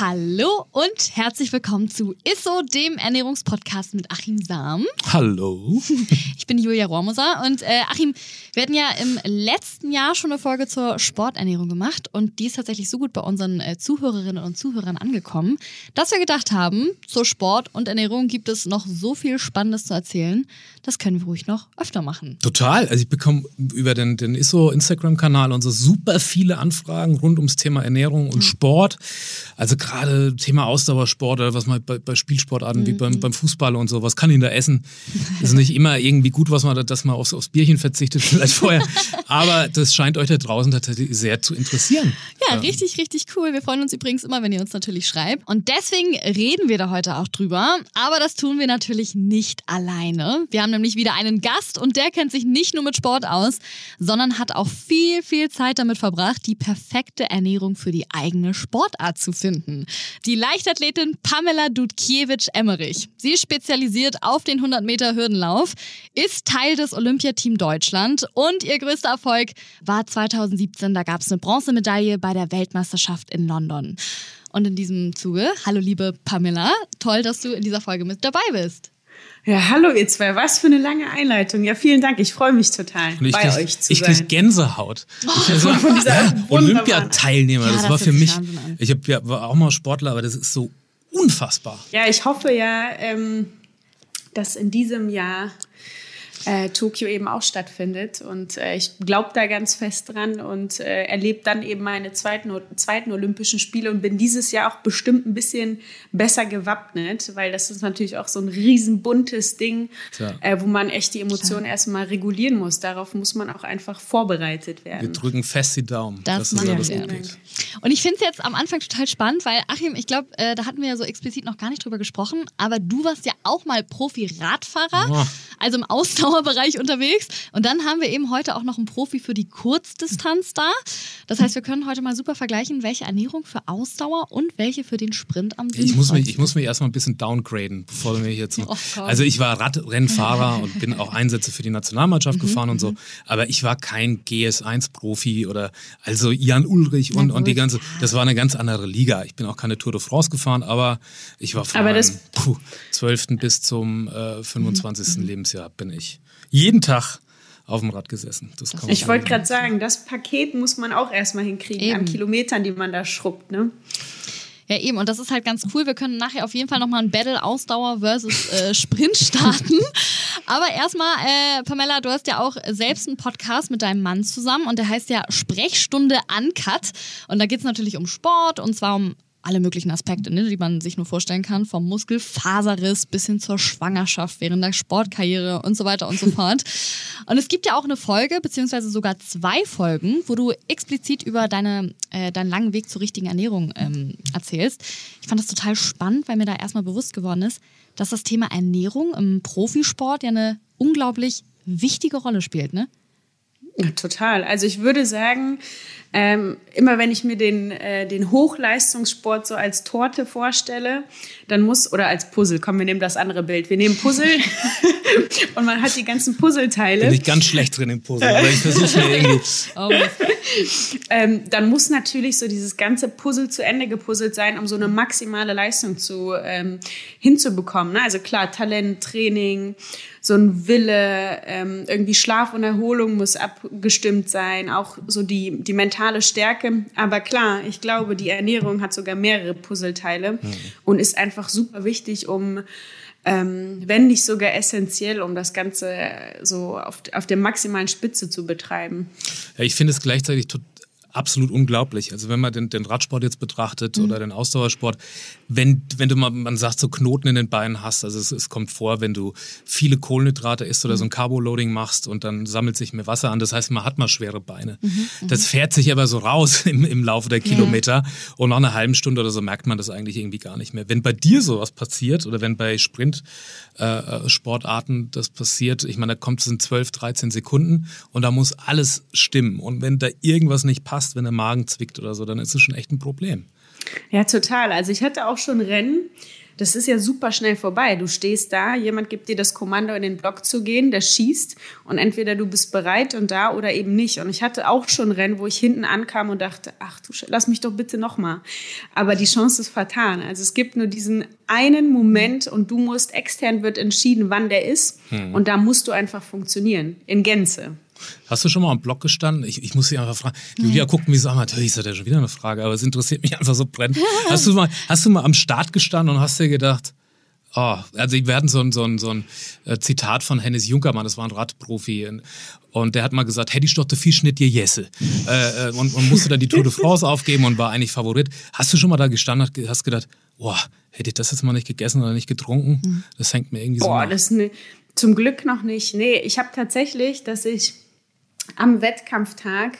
Hallo und herzlich willkommen zu ISSO, dem Ernährungspodcast mit Achim Sam. Hallo. Ich bin Julia Rohrmoser und äh, Achim, wir hatten ja im letzten Jahr schon eine Folge zur Sporternährung gemacht und die ist tatsächlich so gut bei unseren äh, Zuhörerinnen und Zuhörern angekommen, dass wir gedacht haben, zur Sport und Ernährung gibt es noch so viel Spannendes zu erzählen. Das können wir ruhig noch öfter machen. Total. Also ich bekomme über den, den ISSO Instagram-Kanal und so super viele Anfragen rund ums Thema Ernährung und mhm. Sport. Also gerade Thema Ausdauersport oder was man bei, bei Spielsportarten mhm. wie beim, beim Fußball und so, was kann ihn da essen? ist nicht immer irgendwie gut, was man, dass man aufs, aufs Bierchen verzichtet, vielleicht vorher. Aber das scheint euch da draußen tatsächlich sehr zu interessieren. Ja, ähm. richtig, richtig cool. Wir freuen uns übrigens immer, wenn ihr uns natürlich schreibt. Und deswegen reden wir da heute auch drüber. Aber das tun wir natürlich nicht alleine. Wir haben nämlich wieder einen Gast und der kennt sich nicht nur mit Sport aus, sondern hat auch viel, viel Zeit damit verbracht, die perfekte Ernährung für die eigene Sportart zu finden. Die Leichtathletin Pamela Dudkiewicz-Emmerich. Sie ist spezialisiert auf den 100 Meter Hürdenlauf, ist Teil des Olympiateam Deutschland und ihr größter Erfolg war 2017. Da gab es eine Bronzemedaille bei der Weltmeisterschaft in London. Und in diesem Zuge, hallo liebe Pamela, toll, dass du in dieser Folge mit dabei bist. Ja, hallo ihr zwei, was für eine lange Einleitung. Ja, vielen Dank, ich freue mich total, bei krieg, euch zu ich sein. Ich krieg Gänsehaut. Oh, ich so, von dieser Olympiateilnehmer, ja, das, das war für mich, ich hab, ja, war auch mal Sportler, aber das ist so unfassbar. Ja, ich hoffe ja, ähm, dass in diesem Jahr äh, Tokio eben auch stattfindet. Und äh, ich glaube da ganz fest dran und äh, erlebe dann eben meine zweiten, zweiten Olympischen Spiele und bin dieses Jahr auch bestimmt ein bisschen besser gewappnet, weil das ist natürlich auch so ein riesenbuntes Ding, äh, wo man echt die Emotionen erstmal regulieren muss. Darauf muss man auch einfach vorbereitet werden. Wir drücken fest die Daumen. Das, das ist alles gut geht. Und ich finde es jetzt am Anfang total spannend, weil Achim, ich glaube, äh, da hatten wir ja so explizit noch gar nicht drüber gesprochen, aber du warst ja auch mal Profi-Radfahrer, oh. also im Austausch Ausdauerbereich unterwegs. Und dann haben wir eben heute auch noch einen Profi für die Kurzdistanz da. Das heißt, wir können heute mal super vergleichen, welche Ernährung für Ausdauer und welche für den Sprint am ich muss mich Ich muss mich erstmal ein bisschen downgraden, bevor mir hier zum. Oh also ich war Radrennfahrer und bin auch Einsätze für die Nationalmannschaft mhm, gefahren und so. Mhm. Aber ich war kein GS1-Profi oder also Jan Ulrich und, und die ganze. Das war eine ganz andere Liga. Ich bin auch keine Tour de France gefahren, aber ich war von meinem 12. bis zum äh, 25. Mhm. Lebensjahr bin ich jeden Tag auf dem Rad gesessen. ich wollte gerade sagen, das Paket muss man auch erstmal hinkriegen eben. an Kilometern, die man da schrubbt. Ne? Ja, eben. Und das ist halt ganz cool. Wir können nachher auf jeden Fall nochmal ein Battle Ausdauer versus äh, Sprint starten. Aber erstmal, äh, Pamela, du hast ja auch selbst einen Podcast mit deinem Mann zusammen und der heißt ja Sprechstunde Uncut. Und da geht es natürlich um Sport und zwar um alle möglichen Aspekte, ne, die man sich nur vorstellen kann, vom Muskelfaserriss bis hin zur Schwangerschaft während der Sportkarriere und so weiter und so fort. Und es gibt ja auch eine Folge, beziehungsweise sogar zwei Folgen, wo du explizit über deine, äh, deinen langen Weg zur richtigen Ernährung ähm, erzählst. Ich fand das total spannend, weil mir da erstmal bewusst geworden ist, dass das Thema Ernährung im Profisport ja eine unglaublich wichtige Rolle spielt, ne? Ja, total. Also ich würde sagen, ähm, immer wenn ich mir den, äh, den Hochleistungssport so als Torte vorstelle, dann muss, oder als Puzzle, komm, wir nehmen das andere Bild. Wir nehmen Puzzle und man hat die ganzen Puzzleteile. Bin ich ganz schlecht drin im Puzzle, aber ich versuche irgendwie. Oh. ähm, dann muss natürlich so dieses ganze Puzzle zu Ende gepuzzelt sein, um so eine maximale Leistung zu, ähm, hinzubekommen. Ne? Also klar, Talent, Training, so ein Wille, ähm, irgendwie Schlaf und Erholung muss abgestimmt sein, auch so die, die mentale Stärke. Aber klar, ich glaube, die Ernährung hat sogar mehrere Puzzleteile mhm. und ist einfach super wichtig, um ähm, wenn nicht sogar essentiell, um das Ganze so auf, auf der maximalen Spitze zu betreiben. Ja, ich finde es gleichzeitig total absolut unglaublich. Also wenn man den, den Radsport jetzt betrachtet mhm. oder den Ausdauersport, wenn, wenn du mal, man sagt, so Knoten in den Beinen hast, also es, es kommt vor, wenn du viele Kohlenhydrate isst oder mhm. so ein Carbo-Loading machst und dann sammelt sich mehr Wasser an. Das heißt, man hat mal schwere Beine. Mhm. mhm. Das fährt sich aber so raus im, im Laufe der Kilometer und nach einer halben Stunde oder so merkt man das eigentlich irgendwie gar nicht mehr. Wenn bei dir sowas passiert oder wenn bei Sprint-Sportarten äh, das passiert, ich meine, da kommt es in 12, 13 Sekunden und da muss alles stimmen. Und wenn da irgendwas nicht passt, passt, wenn der Magen zwickt oder so, dann ist es schon echt ein Problem. Ja, total. Also ich hatte auch schon Rennen, das ist ja super schnell vorbei. Du stehst da, jemand gibt dir das Kommando, in den Block zu gehen, der schießt und entweder du bist bereit und da oder eben nicht. Und ich hatte auch schon Rennen, wo ich hinten ankam und dachte, ach du, lass mich doch bitte nochmal. Aber die Chance ist vertan. Also es gibt nur diesen einen Moment und du musst, extern wird entschieden, wann der ist. Hm. Und da musst du einfach funktionieren, in Gänze. Hast du schon mal am Block gestanden? Ich, ich muss dich einfach fragen. Julia guckt mich so an, natürlich ist das ja schon wieder eine Frage, aber es interessiert mich einfach so brennend. Hast du mal, hast du mal am Start gestanden und hast dir gedacht, oh, also wir hatten so ein, so ein, so ein äh, Zitat von Hennes Junkermann, das war ein Radprofi, und der hat mal gesagt, hätte ich doch viel Schnitt dir Jesse. Äh, äh, und, und musste dann die Tour de France aufgeben und war eigentlich Favorit. Hast du schon mal da gestanden und hast gedacht, boah, hätte ich das jetzt mal nicht gegessen oder nicht getrunken? Hm. Das hängt mir irgendwie boah, so Boah, das ne, zum Glück noch nicht. Nee, ich habe tatsächlich, dass ich am Wettkampftag.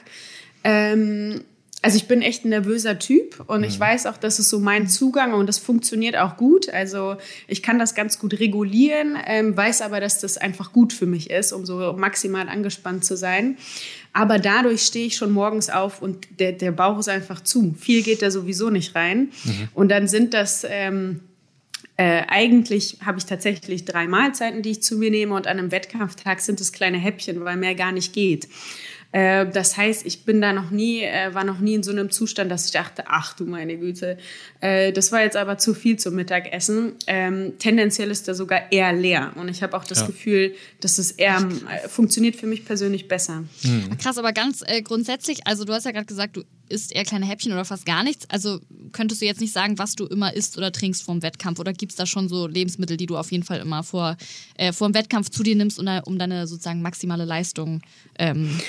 Ähm, also ich bin echt ein nervöser Typ und ich mhm. weiß auch, das ist so mein Zugang und das funktioniert auch gut. Also ich kann das ganz gut regulieren, ähm, weiß aber, dass das einfach gut für mich ist, um so maximal angespannt zu sein. Aber dadurch stehe ich schon morgens auf und der, der Bauch ist einfach zu. Viel geht da sowieso nicht rein. Mhm. Und dann sind das... Ähm, äh, eigentlich habe ich tatsächlich drei Mahlzeiten, die ich zu mir nehme und an einem Wettkampftag sind es kleine Häppchen, weil mehr gar nicht geht. Äh, das heißt, ich bin da noch nie, äh, war noch nie in so einem Zustand, dass ich dachte, ach du meine Güte, das war jetzt aber zu viel zum Mittagessen. Ähm, tendenziell ist da sogar eher leer und ich habe auch das ja. Gefühl, dass es eher funktioniert für mich persönlich besser. Mhm. Krass, aber ganz grundsätzlich, also du hast ja gerade gesagt, du isst eher kleine Häppchen oder fast gar nichts. Also könntest du jetzt nicht sagen, was du immer isst oder trinkst vor dem Wettkampf? Oder gibt es da schon so Lebensmittel, die du auf jeden Fall immer vor, äh, vor dem Wettkampf zu dir nimmst, um, deine sozusagen maximale Leistung ähm,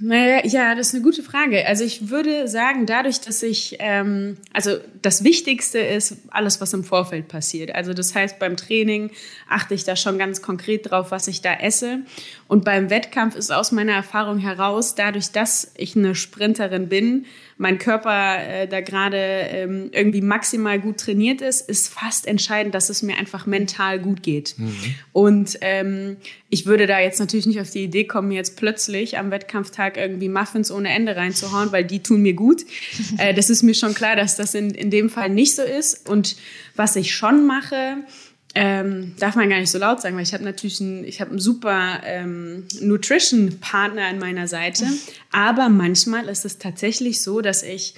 naja, ja, das ist eine gute Frage. Also ich würde sagen, dadurch, dass ich, ähm, also das Wichtigste ist alles, was im Vorfeld passiert. Also das heißt, beim Training achte ich da schon ganz konkret drauf, was ich da esse. Und beim Wettkampf ist aus meiner Erfahrung heraus, dadurch, dass ich eine Sprinterin bin, mein Körper äh, da gerade ähm, irgendwie maximal gut trainiert ist, ist fast entscheidend, dass es mir einfach mental gut geht. Mhm. Und ähm, ich würde da jetzt natürlich nicht auf die Idee kommen, jetzt plötzlich am Wettkampftag irgendwie Muffins ohne Ende reinzuhauen, weil die tun mir gut. Äh, das ist mir schon klar, dass das in, in dem Fall nicht so ist. Und was ich schon mache, ähm, darf man gar nicht so laut sagen, weil ich habe natürlich einen, ich hab einen super ähm, Nutrition-Partner an meiner Seite. Aber manchmal ist es tatsächlich so, dass ich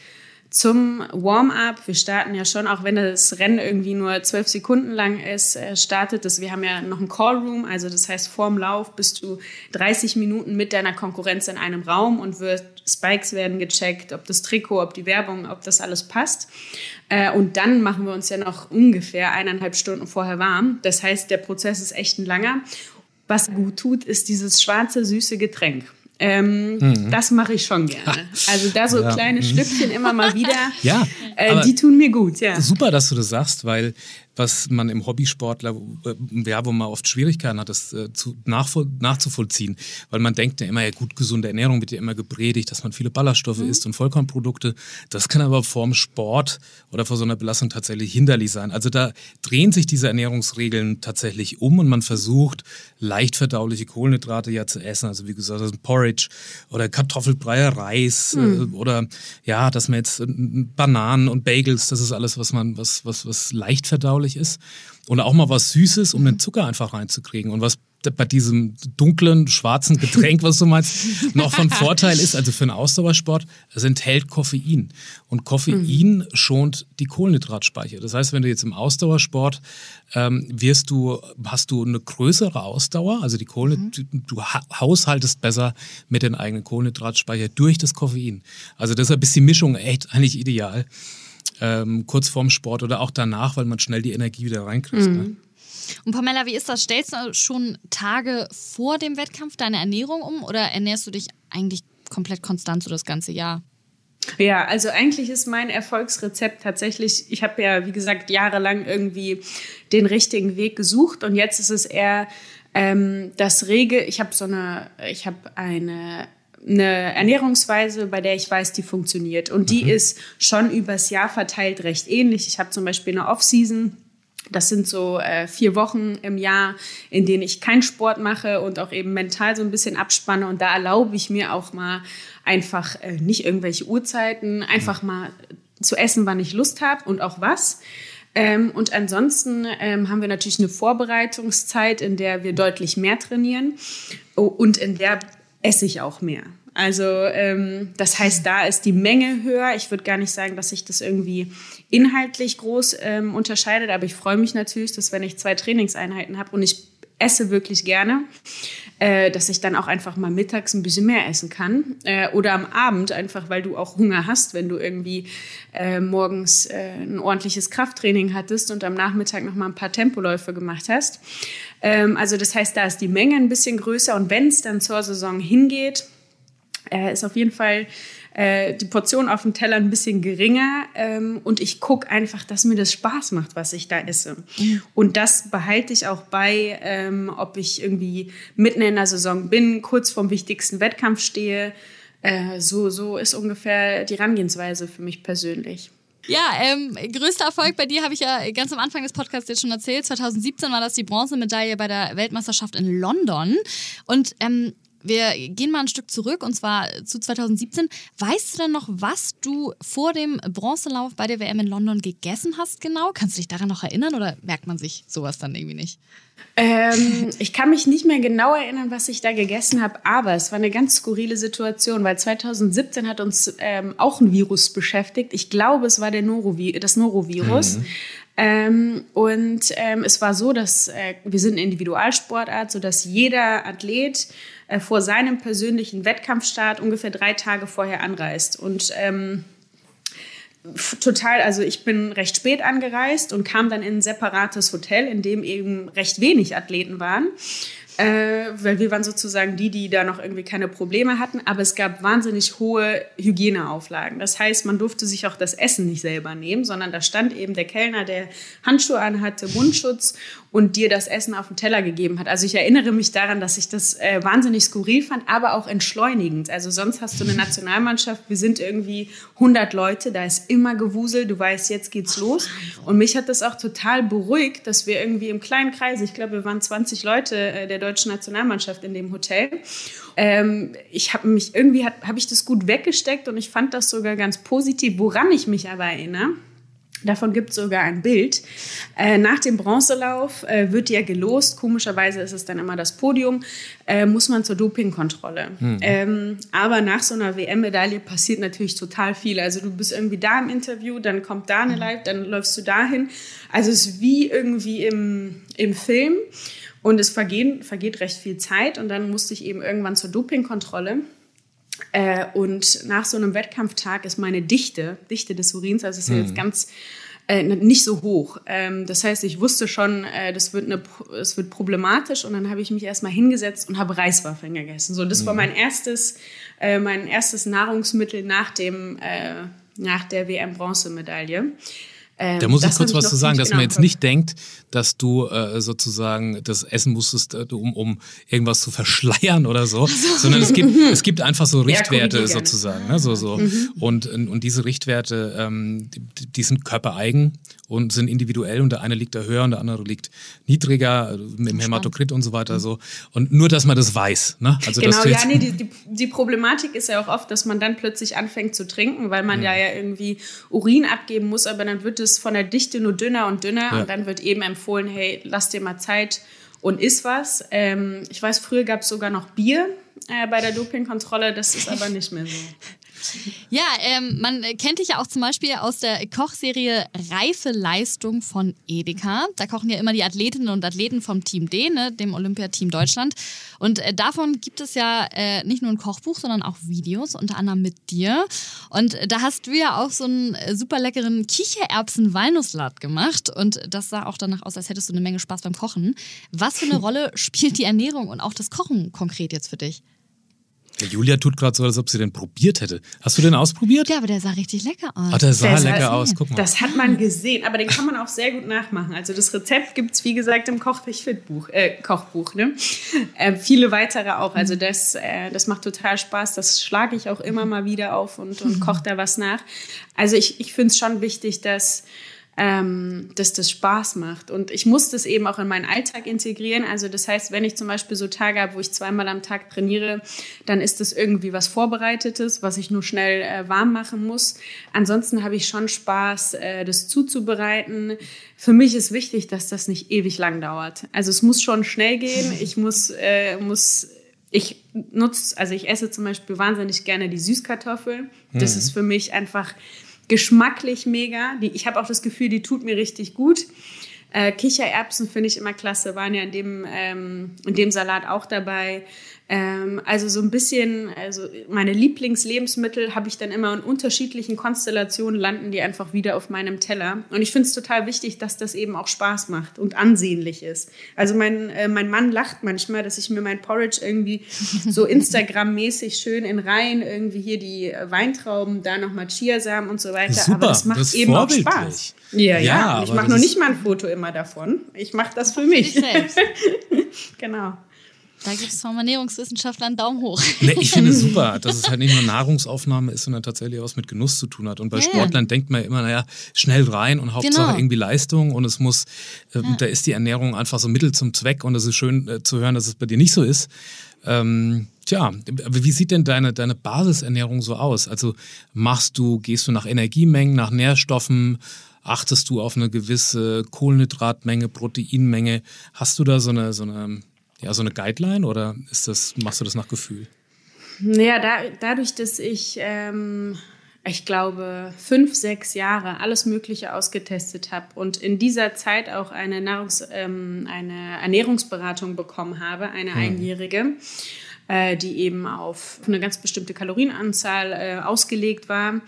zum Warm-up, wir starten ja schon, auch wenn das Rennen irgendwie nur zwölf Sekunden lang ist, äh, startet das. Wir haben ja noch einen Call-Room, also das heißt, vorm Lauf bist du 30 Minuten mit deiner Konkurrenz in einem Raum und wird, Spikes werden gecheckt, ob das Trikot, ob die Werbung, ob das alles passt. Äh, und dann machen wir uns ja noch ungefähr eineinhalb Stunden vorher warm. Das heißt, der Prozess ist echt ein langer. Was gut tut, ist dieses schwarze, süße Getränk. Ähm, mhm. Das mache ich schon gerne. Also da so ja. kleine mhm. Schlückchen immer mal wieder, ja, äh, die tun mir gut. Ja. Super, dass du das sagst, weil was man im Hobbysportler, ja, äh, wo man oft Schwierigkeiten hat, das äh, zu, nachzuvollziehen. Weil man denkt ja immer, ja gut, gesunde Ernährung wird ja immer gepredigt, dass man viele Ballaststoffe mhm. isst und Vollkornprodukte. Das kann aber vorm Sport oder vor so einer Belastung tatsächlich hinderlich sein. Also da drehen sich diese Ernährungsregeln tatsächlich um und man versucht, leicht verdauliche Kohlenhydrate ja zu essen. Also wie gesagt, das ist Porridge oder Kartoffelbrei, Reis mhm. äh, oder ja, dass man jetzt Bananen und Bagels, das ist alles, was man, was, was, was leicht verdaulich verdaulich ist. Und auch mal was Süßes, um den Zucker einfach reinzukriegen. Und was bei diesem dunklen, schwarzen Getränk, was du meinst, noch von Vorteil ist, also für einen Ausdauersport, es enthält Koffein. Und Koffein mhm. schont die Kohlenhydratspeicher. Das heißt, wenn du jetzt im Ausdauersport ähm, wirst du, hast du eine größere Ausdauer, also die Kohlen, mhm. du haushaltest besser mit den eigenen Kohlenhydratspeicher durch das Koffein. Also deshalb ist die Mischung echt eigentlich ideal ähm, kurz vorm Sport oder auch danach, weil man schnell die Energie wieder reinkriegt. Mhm. Ne? Und Pamela, wie ist das? Stellst du schon Tage vor dem Wettkampf deine Ernährung um oder ernährst du dich eigentlich komplett konstant so das ganze Jahr? Ja, also eigentlich ist mein Erfolgsrezept tatsächlich, ich habe ja, wie gesagt, jahrelang irgendwie den richtigen Weg gesucht und jetzt ist es eher ähm, das Rege, ich habe so eine, ich habe eine eine Ernährungsweise, bei der ich weiß, die funktioniert. Und die mhm. ist schon übers Jahr verteilt recht ähnlich. Ich habe zum Beispiel eine Off-Season, Das sind so äh, vier Wochen im Jahr, in denen ich keinen Sport mache und auch eben mental so ein bisschen abspanne. Und da erlaube ich mir auch mal einfach äh, nicht irgendwelche Uhrzeiten, einfach mal zu essen, wann ich Lust habe und auch was. Ähm, und ansonsten ähm, haben wir natürlich eine Vorbereitungszeit, in der wir deutlich mehr trainieren oh, und in der esse ich auch mehr. Also ähm, das heißt, da ist die Menge höher. Ich würde gar nicht sagen, dass sich das irgendwie inhaltlich groß ähm, unterscheidet, aber ich freue mich natürlich, dass wenn ich zwei Trainingseinheiten habe und ich esse wirklich gerne, äh, dass ich dann auch einfach mal mittags ein bisschen mehr essen kann äh, oder am Abend einfach, weil du auch Hunger hast, wenn du irgendwie äh, morgens äh, ein ordentliches Krafttraining hattest und am Nachmittag noch mal ein paar Tempoläufe gemacht hast. Ähm, also das heißt, da ist die Menge ein bisschen größer und wenn es dann zur Saison hingeht, äh, ist auf jeden Fall äh, die Portion auf dem Teller ein bisschen geringer ähm, und ich gucke einfach, dass mir das Spaß macht, was ich da esse. Und das behalte ich auch bei, ähm, ob ich irgendwie mitten in der Saison bin, kurz vorm wichtigsten Wettkampf stehe. Äh, so, so ist ungefähr die Herangehensweise für mich persönlich. Ja, ähm, größter Erfolg bei dir habe ich ja ganz am Anfang des Podcasts jetzt schon erzählt. 2017 war das die Bronzemedaille bei der Weltmeisterschaft in London. Und ähm, wir gehen mal ein Stück zurück und zwar zu 2017. Weißt du denn noch, was du vor dem Bronzelauf bei der WM in London gegessen hast genau? Kannst du dich daran noch erinnern oder merkt man sich sowas dann irgendwie nicht? Ähm, ich kann mich nicht mehr genau erinnern, was ich da gegessen habe, aber es war eine ganz skurrile Situation, weil 2017 hat uns ähm, auch ein Virus beschäftigt. Ich glaube, es war der Norovi das Norovirus. Mhm. Ähm, und ähm, es war so, dass äh, wir sind eine Individualsportart, sodass jeder Athlet äh, vor seinem persönlichen Wettkampfstart ungefähr drei Tage vorher anreist. Und ähm, total, also ich bin recht spät angereist und kam dann in ein separates Hotel, in dem eben recht wenig Athleten waren äh, weil wir waren sozusagen die, die da noch irgendwie keine Probleme hatten, aber es gab wahnsinnig hohe Hygieneauflagen. Das heißt, man durfte sich auch das Essen nicht selber nehmen, sondern da stand eben der Kellner, der Handschuhe anhatte, Mundschutz und dir das Essen auf den Teller gegeben hat. Also ich erinnere mich daran, dass ich das äh, wahnsinnig skurril fand, aber auch entschleunigend. Also sonst hast du eine Nationalmannschaft, wir sind irgendwie 100 Leute, da ist immer Gewusel, du weißt, jetzt geht's los. Und mich hat das auch total beruhigt, dass wir irgendwie im kleinen Kreis, ich glaube, wir waren 20 Leute äh, der deutschen Nationalmannschaft in dem Hotel. Ähm, ich habe mich irgendwie habe ich das gut weggesteckt und ich fand das sogar ganz positiv. Woran ich mich aber erinnere, Davon gibt es sogar ein Bild. Äh, nach dem Bronzelauf äh, wird ja gelost. Komischerweise ist es dann immer das Podium. Äh, muss man zur Dopingkontrolle. Mhm. Ähm, aber nach so einer WM-Medaille passiert natürlich total viel. Also du bist irgendwie da im Interview, dann kommt da eine Live, dann läufst du dahin. Also es ist wie irgendwie im, im Film. Und es vergehen, vergeht recht viel Zeit und dann musste ich eben irgendwann zur Dopingkontrolle. Äh, und nach so einem Wettkampftag ist meine Dichte, Dichte des Urins, also ist ja jetzt hm. ganz äh, nicht so hoch. Ähm, das heißt, ich wusste schon, äh, das wird eine, es wird problematisch und dann habe ich mich erstmal hingesetzt und habe Reiswaffeln gegessen. So, das mhm. war mein erstes, äh, mein erstes Nahrungsmittel nach dem, äh, nach der WM-Bronzemedaille. Ähm, da muss ich kurz was zu sagen, dass man jetzt nicht denkt, dass du äh, sozusagen das essen musstest, äh, um, um irgendwas zu verschleiern oder so, sondern es gibt, es gibt einfach so Richtwerte sozusagen. Ne? So, so. Mhm. Und, und diese Richtwerte, ähm, die, die sind körpereigen und sind individuell und der eine liegt da höher und der andere liegt niedriger mit dem Hämatokrit und so weiter so und nur dass man das weiß ne? also genau ja nee die, die, die, Problematik ist ja auch oft dass man dann plötzlich anfängt zu trinken weil man mhm. ja ja irgendwie Urin abgeben muss aber dann wird es von der Dichte nur dünner und dünner ja. und dann wird eben empfohlen hey lass dir mal Zeit und isst was ähm, ich weiß früher gab es sogar noch Bier äh, bei der Dopingkontrolle das ist aber nicht mehr so ja, ähm, man kennt dich ja auch zum Beispiel aus der Kochserie Reife Leistung von Edeka. Da kochen ja immer die Athletinnen und Athleten vom Team D, ne, dem Olympiateam Deutschland. Und äh, davon gibt es ja äh, nicht nur ein Kochbuch, sondern auch Videos, unter anderem mit dir. Und äh, da hast du ja auch so einen äh, super leckeren Kichererbsen-Walnusslat gemacht. Und das sah auch danach aus, als hättest du eine Menge Spaß beim Kochen. Was für eine Rolle spielt die Ernährung und auch das Kochen konkret jetzt für dich? Julia tut gerade so, als ob sie den probiert hätte. Hast du den ausprobiert? Ja, aber der sah richtig lecker aus. Ach, der sah der lecker aus, guck mal. Das hat man gesehen, aber den kann man auch sehr gut nachmachen. Also das Rezept gibt es, wie gesagt, im Kochbuch, äh, Kochbuch ne? Äh, viele weitere auch. Also das, äh, das macht total Spaß. Das schlage ich auch immer mal wieder auf und, und koche da was nach. Also ich, ich finde es schon wichtig, dass ähm, dass das Spaß macht. Und ich muss das eben auch in meinen Alltag integrieren. Also das heißt, wenn ich zum Beispiel so Tage habe, wo ich zweimal am Tag trainiere, dann ist das irgendwie was Vorbereitetes, was ich nur schnell äh, warm machen muss. Ansonsten habe ich schon Spaß, äh, das zuzubereiten. Für mich ist wichtig, dass das nicht ewig lang dauert. Also es muss schon schnell gehen. Ich muss, äh, muss ich nutze, also ich esse zum Beispiel wahnsinnig gerne die Süßkartoffel. Das mhm. ist für mich einfach geschmacklich mega. Die, ich habe auch das Gefühl, die tut mir richtig gut. Äh, Kichererbsen finde ich immer klasse, waren ja in dem, ähm, in dem Salat auch dabei. Ähm, also so ein bisschen, also meine Lieblingslebensmittel habe ich dann immer in unterschiedlichen Konstellationen landen die einfach wieder auf meinem Teller. Und ich finde es total wichtig, dass das eben auch Spaß macht und ansehnlich ist. Also mein, äh, mein Mann lacht manchmal, dass ich mir mein Porridge irgendwie so Instagram-mäßig schön in Reihen irgendwie hier die Weintrauben, da nochmal Chiasamen und so weiter. Super, aber das macht das eben auch Spaß. Ja, ja. ja ich mache noch nicht mal ein Foto immer davon. Ich mache das für mich. selbst. genau. Da gibt es vom Ernährungswissenschaftler einen Daumen hoch. Nee, ich finde es super, dass es halt nicht nur Nahrungsaufnahme ist, sondern tatsächlich was mit Genuss zu tun hat. Und bei ja, Sportlern denkt man ja immer, naja, schnell rein und Hauptsache genau. irgendwie Leistung und es muss, äh, ja. da ist die Ernährung einfach so Mittel zum Zweck und es ist schön äh, zu hören, dass es bei dir nicht so ist. Ähm, tja, wie sieht denn deine, deine Basisernährung so aus? Also machst du, gehst du nach Energiemengen, nach Nährstoffen? Achtest du auf eine gewisse Kohlenhydratmenge, Proteinmenge? Hast du da so eine, so eine ja, so eine Guideline oder ist das, machst du das nach Gefühl? Naja, da, dadurch, dass ich, ähm, ich glaube, fünf, sechs Jahre alles Mögliche ausgetestet habe und in dieser Zeit auch eine, Nahrungs-, ähm, eine Ernährungsberatung bekommen habe, eine hm. einjährige, äh, die eben auf eine ganz bestimmte Kalorienanzahl äh, ausgelegt war.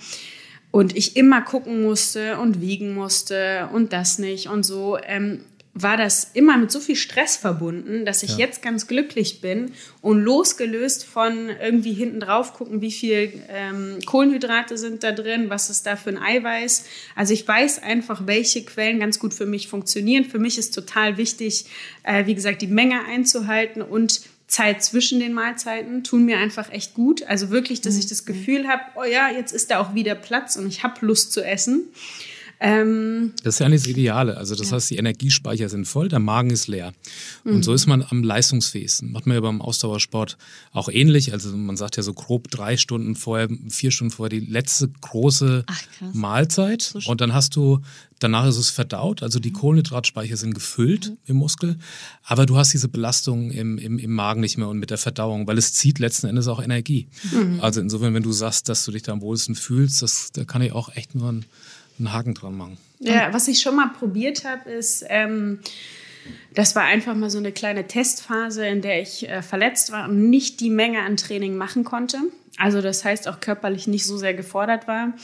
Und ich immer gucken musste und wiegen musste und das nicht und so. Ähm, war das immer mit so viel Stress verbunden, dass ich ja. jetzt ganz glücklich bin und losgelöst von irgendwie hinten drauf gucken, wie viel ähm, Kohlenhydrate sind da drin, was ist da für ein Eiweiß. Also ich weiß einfach, welche Quellen ganz gut für mich funktionieren. Für mich ist total wichtig, äh, wie gesagt, die Menge einzuhalten und Zeit zwischen den Mahlzeiten tun mir einfach echt gut. Also wirklich, dass ich das mhm. Gefühl habe, oh ja, jetzt ist da auch wieder Platz und ich habe Lust zu essen. Ähm, das ist ja nicht das Ideale. Also das ja. heißt, die Energiespeicher sind voll, der Magen ist leer. Und mhm. so ist man am leistungsfähigsten. Macht man ja beim Ausdauersport auch ähnlich. Also man sagt ja so grob drei Stunden vorher, vier Stunden vorher die letzte große Ach, Mahlzeit. So und dann hast du, danach ist es verdaut. Also die mhm. Kohlenhydratspeicher sind gefüllt mhm. im Muskel. Aber du hast diese Belastung im, im, im Magen nicht mehr und mit der Verdauung, weil es zieht letzten Endes auch Energie. Mhm. Also insofern, wenn du sagst, dass du dich da am wohlsten fühlst, das, da kann ich auch echt nur ein einen Haken dran machen. Ja, was ich schon mal probiert habe, ist, ähm, das war einfach mal so eine kleine Testphase, in der ich äh, verletzt war und nicht die Menge an Training machen konnte. Also das heißt auch körperlich nicht so sehr gefordert war.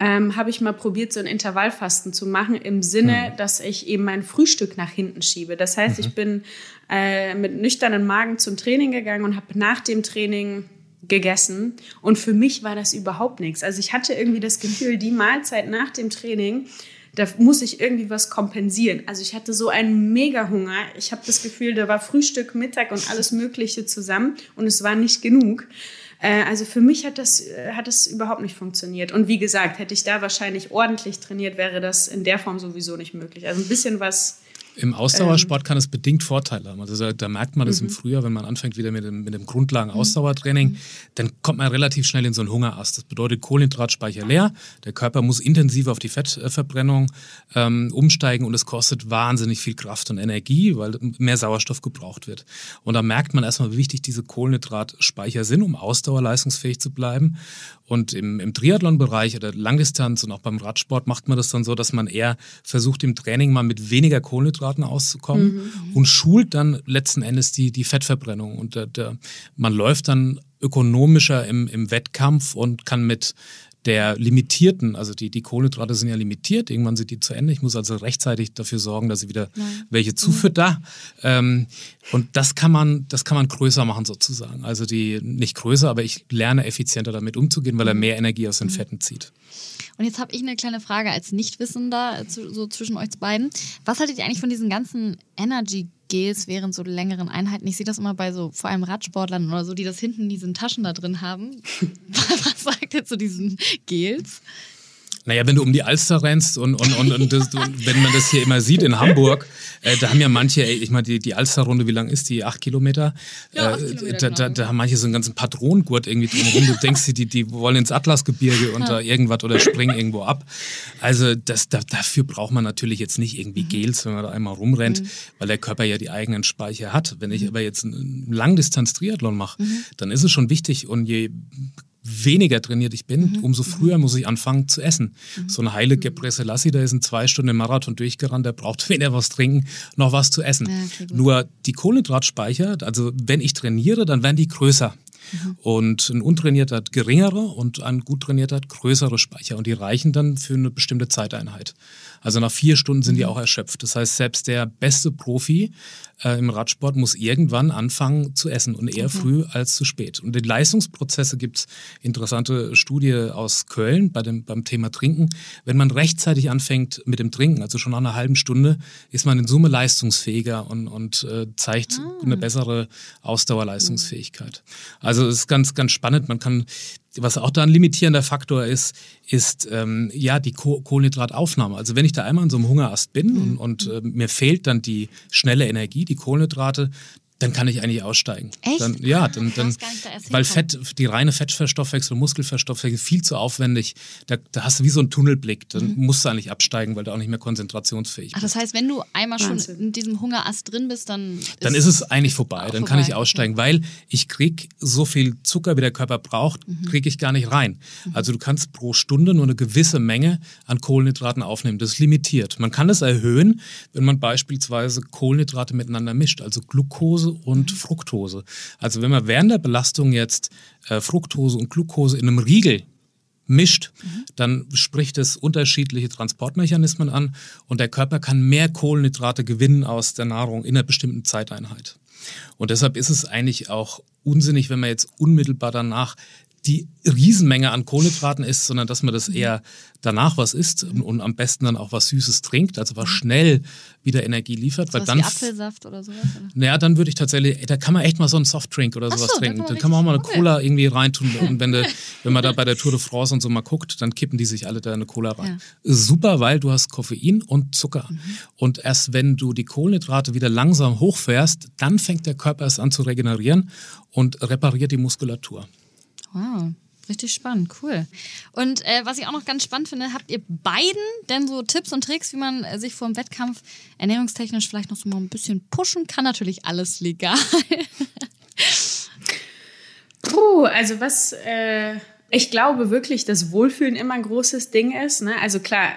Ähm, habe ich mal probiert, so ein Intervallfasten zu machen, im Sinne, mhm. dass ich eben mein Frühstück nach hinten schiebe. Das heißt, mhm. ich bin äh, mit nüchternen Magen zum Training gegangen und habe nach dem Training gegessen. Und für mich war das überhaupt nichts. Also ich hatte irgendwie das Gefühl, die Mahlzeit nach dem Training, da muss ich irgendwie was kompensieren. Also ich hatte so einen Mega-Hunger. Ich habe das Gefühl, da war Frühstück, Mittag und alles Mögliche zusammen und es war nicht genug. Äh, also für mich hat das, äh, hat das überhaupt nicht funktioniert. Und wie gesagt, hätte ich da wahrscheinlich ordentlich trainiert, wäre das in der Form sowieso nicht möglich. Also ein bisschen was im Ausdauersport ähm, kann es bedingt Vorteile haben. Also da merkt man das mhm. im Frühjahr, wenn man anfängt wieder mit dem, mit dem Grundlagen-Ausdauertraining, mhm. dann kommt man relativ schnell in so einen Hungerast. Das bedeutet Kohlenhydratspeicher leer, der Körper muss intensiver auf die Fettverbrennung ähm, umsteigen und es kostet wahnsinnig viel Kraft und Energie, weil mehr Sauerstoff gebraucht wird. Und da merkt man erstmal, wie wichtig diese Kohlenhydratspeicher sind, um ausdauerleistungsfähig zu bleiben. Und im, im Triathlon-Bereich oder Langdistanz und auch beim Radsport macht man das dann so, dass man eher versucht, im Training mal mit weniger Kohlenhydraten auszukommen mhm. und schult dann letzten Endes die, die Fettverbrennung. Und der, der, man läuft dann ökonomischer im, im Wettkampf und kann mit der limitierten, also die, die Kohlenhydrate sind ja limitiert, irgendwann sind die zu Ende. Ich muss also rechtzeitig dafür sorgen, dass ich wieder Nein. welche zuführt da. Ähm, und das kann man, das kann man größer machen sozusagen. Also die nicht größer, aber ich lerne effizienter damit umzugehen, weil er mhm. mehr Energie aus den mhm. Fetten zieht. Und jetzt habe ich eine kleine Frage als Nichtwissender so zwischen euch beiden. Was haltet ihr eigentlich von diesen ganzen Energy Gels während so längeren Einheiten. Ich sehe das immer bei so vor allem Radsportlern oder so, die das hinten in diesen Taschen da drin haben. Was sagt ihr zu diesen Gels? Naja, wenn du um die Alster rennst und, und, und, und, das, und wenn man das hier immer sieht in Hamburg, äh, da haben ja manche, ey, ich meine, die, die Alsterrunde, wie lang ist die? Acht Kilometer? Ja, acht äh, Kilometer, da, da, genau. da haben manche so einen ganzen Patronengurt irgendwie drumherum. Du denkst, die, die wollen ins Atlasgebirge und da irgendwas oder springen irgendwo ab. Also das, da, dafür braucht man natürlich jetzt nicht irgendwie Gels, wenn man da einmal rumrennt, weil der Körper ja die eigenen Speicher hat. Wenn ich aber jetzt einen Langdistanz-Triathlon mache, dann ist es schon wichtig und je weniger trainiert ich bin, umso früher muss ich anfangen zu essen. So ein Heile Gebre Selassie, der ist in zwei Stunden Marathon durchgerannt, der braucht weder was trinken, noch was zu essen. Ja, okay. Nur die Kohlenhydratspeicher, also wenn ich trainiere, dann werden die größer. Und ein untrainierter hat geringere und ein gut trainierter hat größere Speicher. Und die reichen dann für eine bestimmte Zeiteinheit. Also nach vier Stunden sind die auch erschöpft. Das heißt, selbst der beste Profi äh, im Radsport muss irgendwann anfangen zu essen und eher früh als zu spät. Und die Leistungsprozesse gibt's interessante Studie aus Köln bei dem, beim Thema Trinken. Wenn man rechtzeitig anfängt mit dem Trinken, also schon nach einer halben Stunde, ist man in Summe leistungsfähiger und, und äh, zeigt eine bessere Ausdauerleistungsfähigkeit. Also es ist ganz, ganz spannend. Man kann was auch da ein limitierender Faktor ist, ist ähm, ja die Ko Kohlenhydrataufnahme. Also wenn ich da einmal in so einem Hungerast bin Mhm. und, und äh, mir fehlt dann die schnelle Energie, die Kohlenhydrate, dann kann ich eigentlich aussteigen. Echt? Dann, ja, Ah, dann, dann da weil. Fett, die reine Fettverstoffwechsel, Muskelverstoffwechsel viel zu aufwendig. Da, da hast du wie so einen Tunnelblick. Dann musst du eigentlich absteigen, weil du auch nicht mehr konzentrationsfähig Mhm. Ach, bist. das heißt, wenn du einmal schon Wahnsinn. in diesem Hungerast drin bist, dann dann ist es eigentlich vorbei. Dann kann ich vorbei, aussteigen, weil ich krieg so viel Zucker, wie der Körper braucht, Mhm. kriege ich gar nicht rein. Also du kannst pro Stunde nur eine gewisse Menge an Kohlenhydraten aufnehmen. Das ist limitiert. Man kann es erhöhen, wenn man beispielsweise Kohlenhydrate miteinander mischt, also Glucose und Mhm. Fructose. Also wenn man während der Belastung jetzt äh, Fructose und Glucose in einem Riegel mischt, dann spricht es unterschiedliche Transportmechanismen an und der Körper kann mehr Kohlenhydrate gewinnen aus der Nahrung in einer bestimmten Zeiteinheit. Und deshalb ist es eigentlich auch unsinnig, wenn man jetzt unmittelbar danach die Riesenmenge an Kohlenhydraten isst, sondern dass man das eher danach was isst und, und am besten dann auch was Süßes trinkt, also was schnell wieder Energie liefert. weil sowas dann wie Apfelsaft oder sowas. Oder? naja, dann würde ich tatsächlich, da kann man echt mal so einen Softdrink oder sowas so, trinken. kann man Dann kann man auch mal eine richtig- Cola irgendwie reintun. Und wenn, du, wenn man da bei der Tour de France und so mal guckt, dann kippen die sich alle da eine Cola rein. Super, weil du hast Koffein und Zucker. Mhm. Und erst wenn du die Kohlenhydrate wieder langsam hochfährst, dann fängt der Körper erst an zu regenerieren und repariert die Muskulatur. Wow. Richtig spannend, cool. Und äh, was ich auch noch ganz spannend finde, habt ihr beiden denn so Tipps und Tricks, wie man äh, sich vor dem Wettkampf ernährungstechnisch vielleicht noch so mal ein bisschen pushen kann? Natürlich alles legal. Puh, also was, äh, ich glaube wirklich, dass Wohlfühlen immer ein großes Ding ist. Ne? Also klar,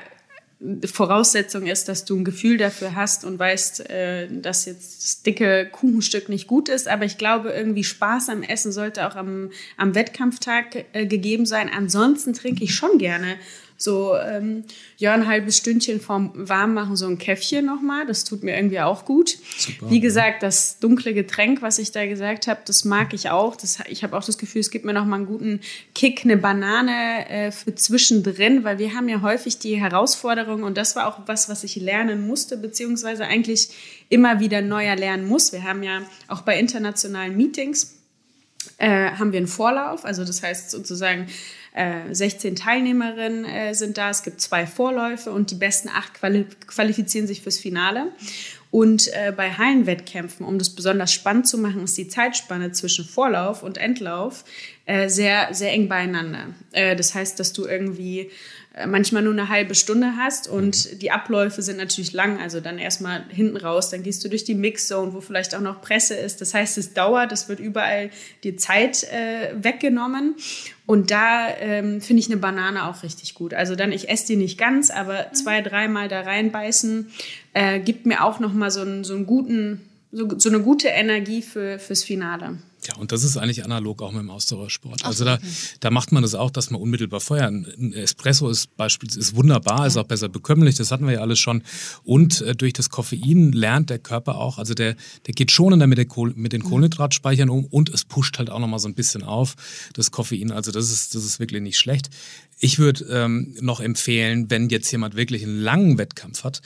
Voraussetzung ist, dass du ein Gefühl dafür hast und weißt, äh, dass jetzt das dicke Kuchenstück nicht gut ist. Aber ich glaube, irgendwie Spaß am Essen sollte auch am, am Wettkampftag äh, gegeben sein. Ansonsten trinke ich schon gerne so ähm, ja ein halbes Stündchen vorm Warmmachen so ein Käffchen nochmal. Das tut mir irgendwie auch gut. Super, Wie gesagt, das dunkle Getränk, was ich da gesagt habe, das mag ich auch. Das, ich habe auch das Gefühl, es gibt mir nochmal einen guten Kick, eine Banane äh, für zwischendrin, weil wir haben ja häufig die Herausforderung und das war auch was, was ich lernen musste, beziehungsweise eigentlich immer wieder neuer lernen muss. Wir haben ja auch bei internationalen Meetings äh, haben wir einen Vorlauf. Also das heißt sozusagen, äh, 16 Teilnehmerinnen äh, sind da, es gibt zwei Vorläufe und die besten acht quali qualifizieren sich fürs Finale. Und äh, bei Hallenwettkämpfen, um das besonders spannend zu machen, ist die Zeitspanne zwischen Vorlauf und Endlauf äh, sehr, sehr eng beieinander. Äh, das heißt, dass du irgendwie äh, manchmal nur eine halbe Stunde hast und die Abläufe sind natürlich lang. Also dann erstmal hinten raus, dann gehst du durch die Mixzone, wo vielleicht auch noch Presse ist. Das heißt, es dauert, es wird überall die Zeit äh, weggenommen. Und da ähm, finde ich eine Banane auch richtig gut. Also dann, ich esse die nicht ganz, aber zwei, dreimal da reinbeißen, äh, gibt mir auch nochmal so einen, so einen guten, so, so eine gute Energie für, fürs Finale. Ja, und das ist eigentlich analog auch mit dem Ausdauersport. Also da, da macht man das auch, dass man unmittelbar feuert. Ein Espresso ist beispielsweise ist wunderbar, ist auch besser bekömmlich, das hatten wir ja alles schon. Und äh, durch das Koffein lernt der Körper auch, also der, der geht schonender mit, der Kohl, mit den Kohlenhydratspeichern um und es pusht halt auch nochmal so ein bisschen auf, das Koffein. Also das ist, das ist wirklich nicht schlecht. Ich würde ähm, noch empfehlen, wenn jetzt jemand wirklich einen langen Wettkampf hat,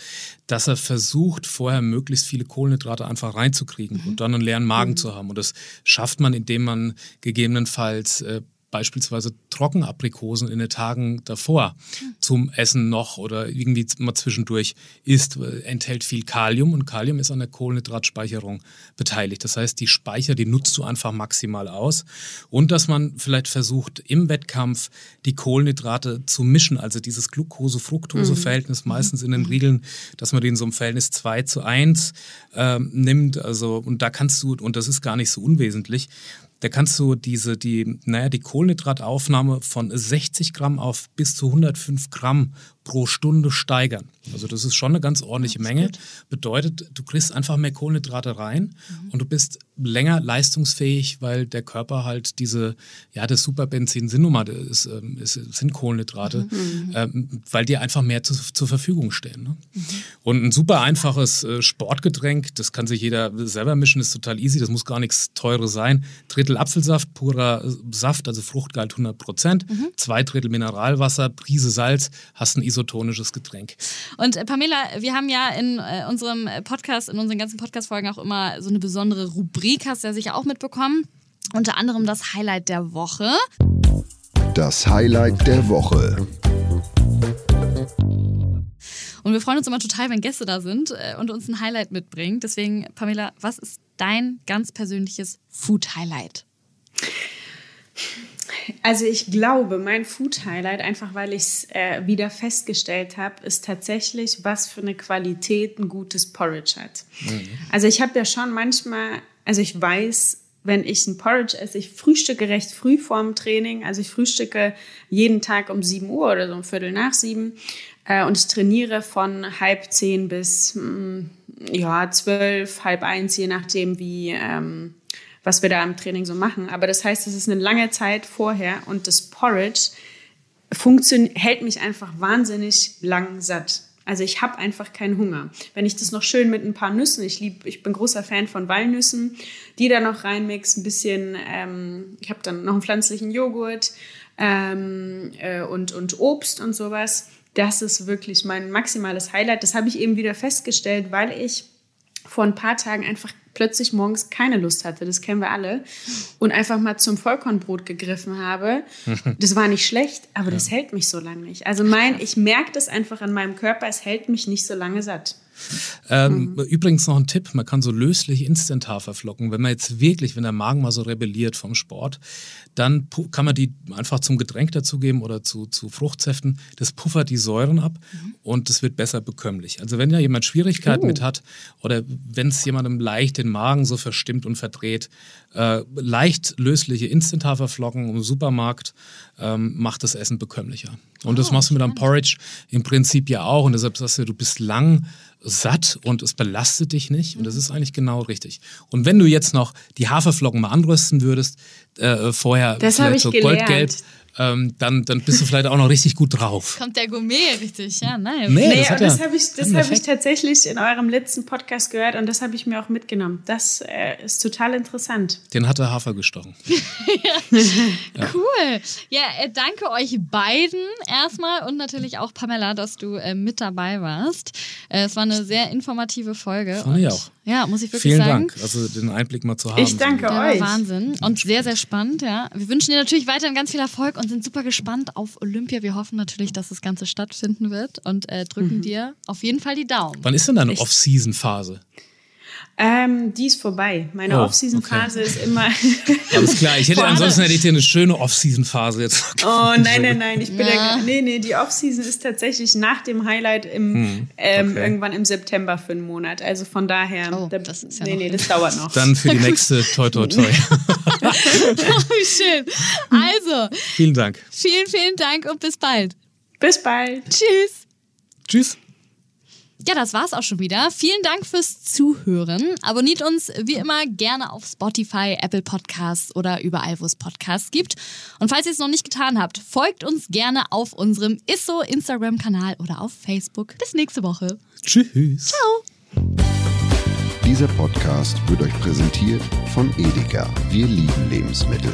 dass er versucht, vorher möglichst viele Kohlenhydrate einfach reinzukriegen und dann einen leeren Magen zu haben. Und das schafft man, indem man gegebenenfalls äh, beispielsweise Trockenaprikosen in den Tagen davor zum Essen noch oder irgendwie mal zwischendurch isst, enthält viel Kalium und Kalium ist an der Kohlenhydratspeicherung beteiligt. Das heißt, die Speicher, die nutzt du einfach maximal aus und dass man vielleicht versucht, im Wettkampf die Kohlenhydrate zu mischen, also dieses Glucose-Fructose-Verhältnis mhm. meistens in den Riegeln, dass man den so im Verhältnis 2 zu 1 äh, nimmt. Also, und da kannst du, und das ist gar nicht so unwesentlich, da kannst du diese, die, naja, die Kohlenhydrataufnahme von 60 Gramm auf bis zu 105 Gramm pro Stunde steigern. Also das ist schon eine ganz ordentliche Menge. Gut. Bedeutet, du kriegst einfach mehr Kohlenhydrate rein mhm. und du bist länger leistungsfähig, weil der Körper halt diese, ja, das Superbenzin sind nun mal, ähm, ist, sind Kohlenhydrate, mhm. ähm, weil die einfach mehr zu, zur Verfügung stehen. Ne? Mhm. Und ein super einfaches äh, Sportgetränk, das kann sich jeder selber mischen, ist total easy, das muss gar nichts Teures sein. Drittel Apfelsaft, purer Saft, also Fruchtgehalt 100 Prozent, mhm. zwei Drittel Mineralwasser, Prise Salz, hast ein isotonisches Getränk. Und äh, Pamela, wir haben ja in äh, unserem Podcast, in unseren ganzen Podcast-Folgen auch immer so eine besondere Rubrik, hast du ja sicher auch mitbekommen. Unter anderem das Highlight der Woche. Das Highlight der Woche. Und wir freuen uns immer total, wenn Gäste da sind äh, und uns ein Highlight mitbringen. Deswegen, Pamela, was ist dein ganz persönliches Food-Highlight? Also ich glaube, mein Food-Highlight, einfach weil ich es äh, wieder festgestellt habe, ist tatsächlich, was für eine Qualität ein gutes Porridge hat. Mhm. Also ich habe ja schon manchmal, also ich weiß, wenn ich ein Porridge esse, ich frühstücke recht früh vorm Training, also ich frühstücke jeden Tag um 7 Uhr oder so um Viertel nach sieben äh, und ich trainiere von halb zehn bis mh, mm, ja zwölf, halb eins, je nachdem wie ähm, was wir da im Training so machen. Aber das heißt, es ist eine lange Zeit vorher und das Porridge hält mich einfach wahnsinnig lang satt. Also ich habe einfach keinen Hunger. Wenn ich das noch schön mit ein paar Nüssen, ich lieb, ich bin großer Fan von Walnüssen, die da noch reinmix, ein bisschen, ähm, ich habe dann noch einen pflanzlichen Joghurt ähm, äh, und, und Obst und sowas. Das ist wirklich mein maximales Highlight. Das habe ich eben wieder festgestellt, weil ich vor ein paar Tagen einfach plötzlich morgens keine Lust hatte, das kennen wir alle, und einfach mal zum Vollkornbrot gegriffen habe. Das war nicht schlecht, aber das hält mich so lange nicht. Also mein, ich merke das einfach an meinem Körper, es hält mich nicht so lange satt. Ähm, mhm. Übrigens noch ein Tipp, man kann so löslich Instant-Hafer flocken. Wenn man jetzt wirklich, wenn der Magen mal so rebelliert vom Sport, dann kann man die einfach zum Getränk dazugeben oder zu, zu Fruchtsäften. Das puffert die Säuren ab mhm. und es wird besser bekömmlich. Also wenn da jemand Schwierigkeiten oh. mit hat oder wenn es jemandem leicht den Magen so verstimmt und verdreht, äh, leicht lösliche Instant-Haferflocken im Supermarkt ähm, macht das Essen bekömmlicher. Und oh, das machst du mit einem Porridge im Prinzip ja auch. Und deshalb sagst du, du bist lang satt und es belastet dich nicht. Und das ist eigentlich genau richtig. Und wenn du jetzt noch die Haferflocken mal anrösten würdest, äh, vorher das vielleicht so gelernt. goldgelb, ähm, dann, dann bist du vielleicht auch noch richtig gut drauf. Kommt der Gourmet richtig, ja, nein. Nee, nee das, das habe ich, das hab ich tatsächlich in eurem letzten Podcast gehört und das habe ich mir auch mitgenommen. Das äh, ist total interessant. Den hat der Hafer gestochen. ja. ja. Cool. Ja, äh, danke euch beiden erstmal und natürlich auch Pamela, dass du äh, mit dabei warst. Äh, es war eine sehr informative Folge. Fand ich auch. Ja, muss ich wirklich Vielen sagen. Vielen Dank, also den Einblick mal zu haben. Ich danke Der euch. War Wahnsinn und sehr, sehr spannend. Ja. Wir wünschen dir natürlich weiterhin ganz viel Erfolg und sind super gespannt auf Olympia. Wir hoffen natürlich, dass das Ganze stattfinden wird und äh, drücken mhm. dir auf jeden Fall die Daumen. Wann ist denn deine Off-Season-Phase? Ähm, die ist vorbei. Meine oh, Off-Season-Phase okay. ist immer. Alles klar. Ich hätte ansonsten hätte ich dir eine schöne Off-Season-Phase jetzt. Oh nein, nein, nein. Ich bin ja. der, nee, nee. Die Off-Season ist tatsächlich nach dem Highlight im hm, ähm, okay. irgendwann im September für einen Monat. Also von daher. Oh, da, das ist ja nee, nee, das dauert noch. Dann für die nächste Toi Toi Toi. Wie schön. Also. Vielen Dank. Vielen, vielen Dank und bis bald. Bis bald. Tschüss. Tschüss. Ja, das war's auch schon wieder. Vielen Dank fürs Zuhören. Abonniert uns wie immer gerne auf Spotify, Apple Podcasts oder überall, wo es Podcasts gibt. Und falls ihr es noch nicht getan habt, folgt uns gerne auf unserem ISSO Instagram-Kanal oder auf Facebook. Bis nächste Woche. Tschüss. Ciao. Dieser Podcast wird euch präsentiert von Edeka. Wir lieben Lebensmittel.